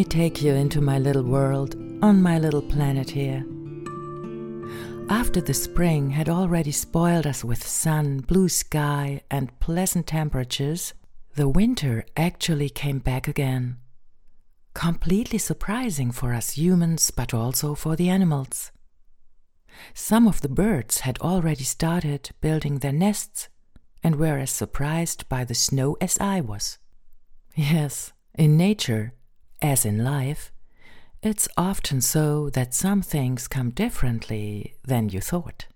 me take you into my little world on my little planet here. After the spring had already spoiled us with sun, blue sky, and pleasant temperatures, the winter actually came back again. Completely surprising for us humans, but also for the animals. Some of the birds had already started building their nests and were as surprised by the snow as I was. Yes, in nature, as in life, it's often so that some things come differently than you thought.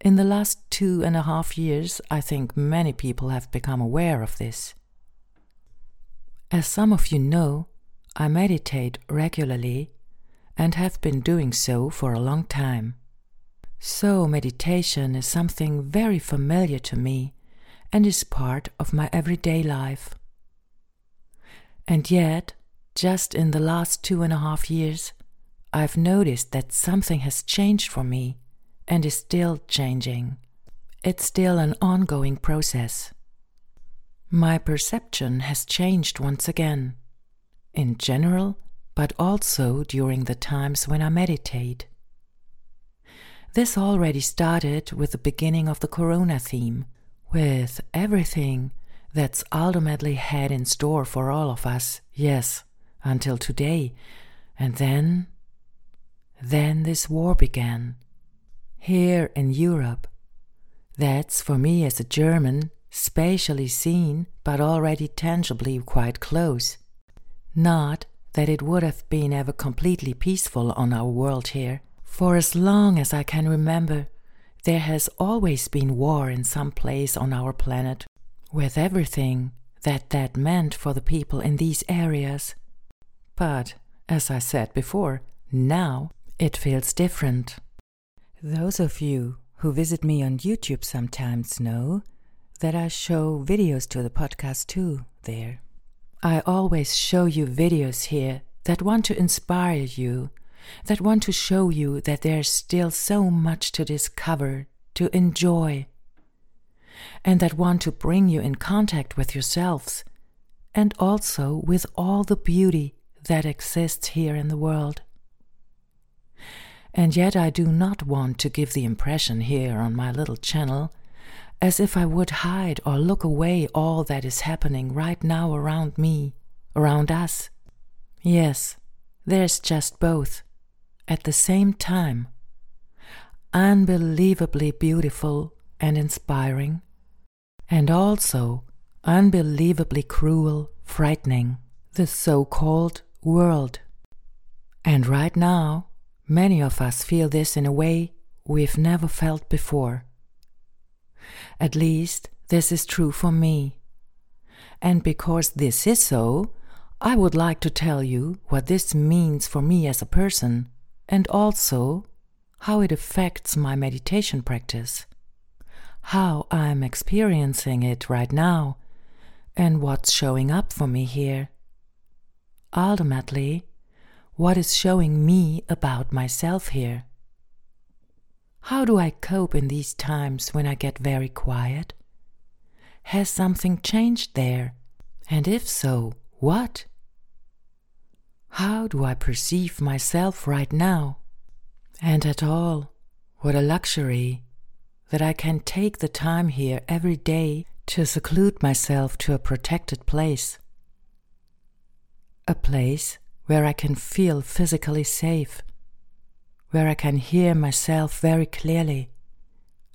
In the last two and a half years, I think many people have become aware of this. As some of you know, I meditate regularly and have been doing so for a long time. So, meditation is something very familiar to me and is part of my everyday life. And yet, just in the last two and a half years, I've noticed that something has changed for me and is still changing. It's still an ongoing process. My perception has changed once again, in general, but also during the times when I meditate. This already started with the beginning of the Corona theme, with everything that's ultimately had in store for all of us, yes, until today. And then, then this war began. Here in Europe. That's for me as a German, spatially seen, but already tangibly quite close. Not that it would have been ever completely peaceful on our world here. For as long as I can remember, there has always been war in some place on our planet, with everything that that meant for the people in these areas. But, as I said before, now it feels different. Those of you who visit me on YouTube sometimes know that I show videos to the podcast too there. I always show you videos here that want to inspire you, that want to show you that there's still so much to discover, to enjoy, and that want to bring you in contact with yourselves and also with all the beauty that exists here in the world. And yet, I do not want to give the impression here on my little channel as if I would hide or look away all that is happening right now around me, around us. Yes, there's just both, at the same time. Unbelievably beautiful and inspiring, and also unbelievably cruel, frightening, the so called world. And right now, many of us feel this in a way we've never felt before. At least, this is true for me. And because this is so, I would like to tell you what this means for me as a person and also how it affects my meditation practice, how I'm experiencing it right now, and what's showing up for me here. Ultimately, what is showing me about myself here. How do I cope in these times when I get very quiet? Has something changed there? And if so, what? How do I perceive myself right now? And at all, what a luxury that I can take the time here every day to seclude myself to a protected place. A place where I can feel physically safe where I can hear myself very clearly.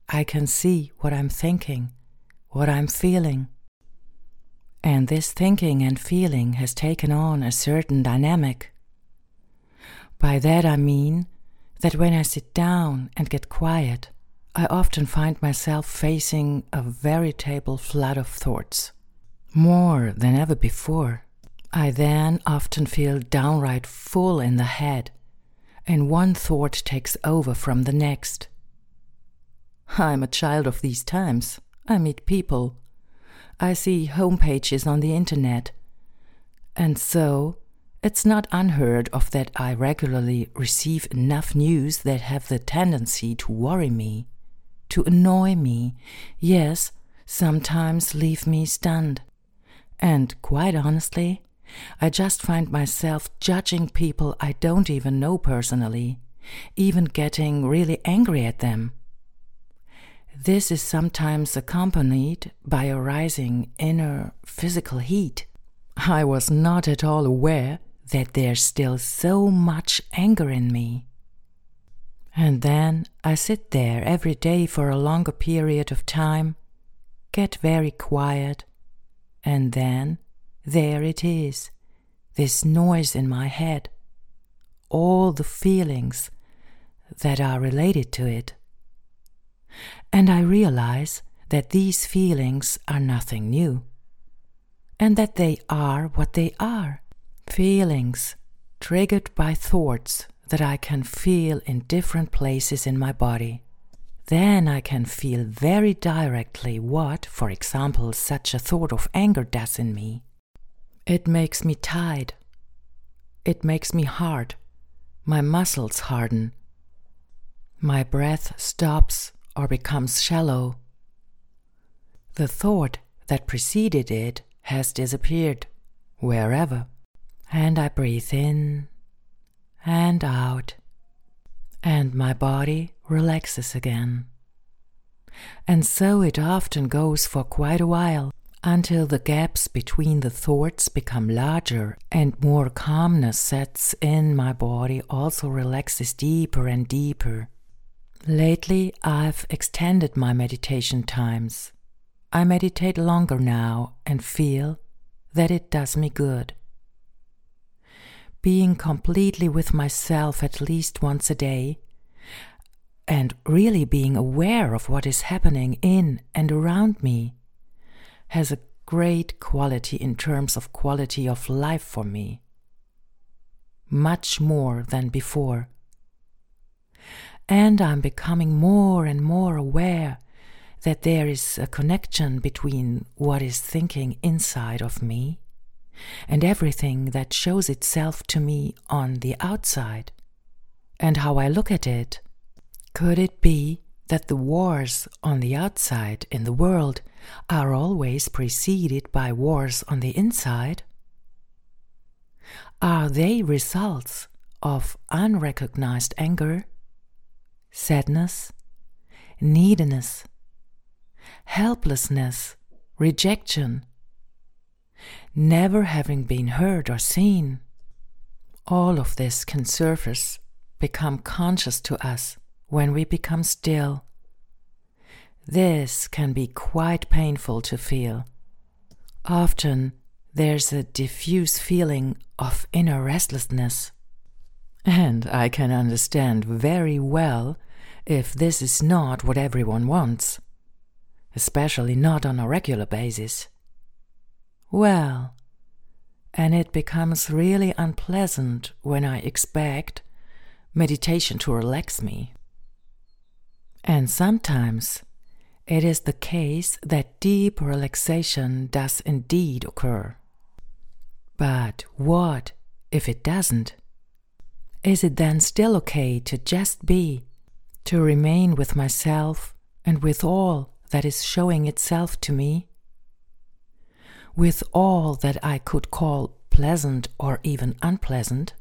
I can see what I'm thinking, what I'm feeling. And this thinking and feeling has taken on a certain dynamic. By that I mean that when I sit down and get quiet, I often find myself facing a veritable flood of thoughts, more than ever before. I then often feel downright full in the head and one thought takes over from the next. I'm a child of these times. I meet people. I see homepages on the internet. And so, it's not unheard of that I regularly receive enough news that have the tendency to worry me, to annoy me, yes, sometimes leave me stunned. And quite honestly, I just find myself judging people I don't even know personally, even getting really angry at them. This is sometimes accompanied by a rising inner physical heat. I was not at all aware that there's still so much anger in me. And then I sit there every day for a longer period of time, get very quiet, and then there it is, this noise in my head, all the feelings that are related to it. And I realize that these feelings are nothing new, and that they are what they are feelings triggered by thoughts that I can feel in different places in my body. Then I can feel very directly what, for example, such a thought of anger does in me. It makes me tired. It makes me hard. My muscles harden. My breath stops or becomes shallow. The thought that preceded it has disappeared, wherever, and I breathe in and out, and my body relaxes again. And so it often goes for quite a while until the gaps between the thoughts become larger and more calmness sets in my body also relaxes deeper and deeper. Lately, I've extended my meditation times. I meditate longer now and feel that it does me good being completely with myself at least once a day, and really being aware of what is happening in and around me, has a great quality in terms of quality of life for me. Much more than before. And I'm becoming more and more aware that there is a connection between what is thinking inside of me and everything that shows itself to me on the outside, and how I look at it. Could it be that the wars on the outside in the world are always preceded by wars on the inside? Are they results of unrecognized anger, sadness, neediness, helplessness, rejection, never having been heard or seen. All of this can surface, become conscious to us when we become still. This can be quite painful to feel. Often there's a diffuse feeling of inner restlessness. And I can understand very well if this is not what everyone wants, especially not on a regular basis. Well, and it becomes really unpleasant when I expect meditation to relax me. And sometimes it is the case that deep relaxation does indeed occur. But what if it doesn't? Is it then still okay to just be, to remain with myself and with all that is showing itself to me? With all that I could call pleasant or even unpleasant?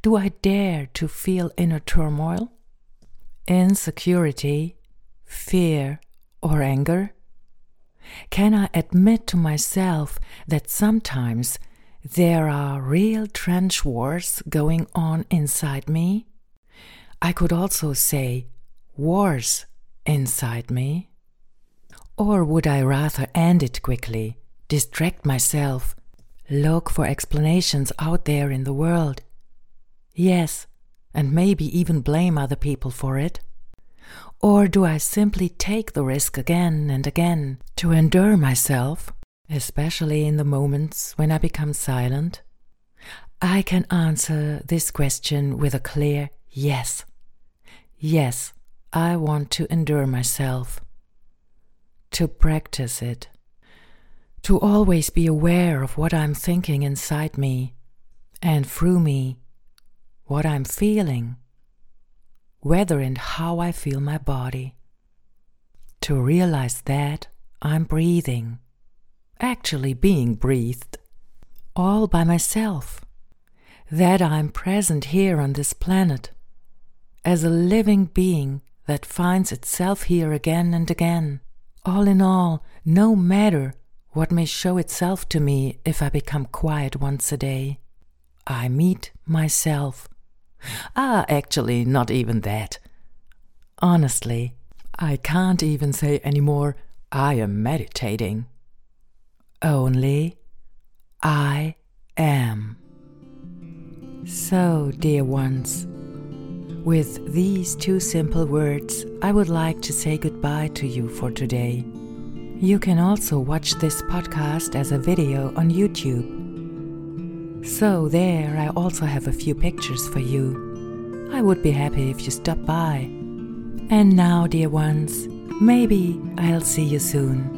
Do I dare to feel inner turmoil, insecurity, fear, or anger? Can I admit to myself that sometimes there are real trench wars going on inside me? I could also say wars inside me. Or would I rather end it quickly, distract myself, look for explanations out there in the world? Yes, and maybe even blame other people for it? Or do I simply take the risk again and again to endure myself, especially in the moments when I become silent? I can answer this question with a clear yes. Yes, I want to endure myself to practice it, to always be aware of what I'm thinking inside me and through me, what I'm feeling, whether and how I feel my body, to realize that I'm breathing actually being breathed, all by myself, that I'm present here on this planet as a living being that finds itself here again and again. All in all, no matter what may show itself to me if I become quiet once a day, I meet myself. Ah, actually, not even that. Honestly, I can't even say anymore, I am meditating. Only, I am. So, dear ones, with these two simple words, I would like to say goodbye to you for today. You can also watch this podcast as a video on YouTube. So, there I also have a few pictures for you. I would be happy if you stop by. And now, dear ones, maybe I'll see you soon.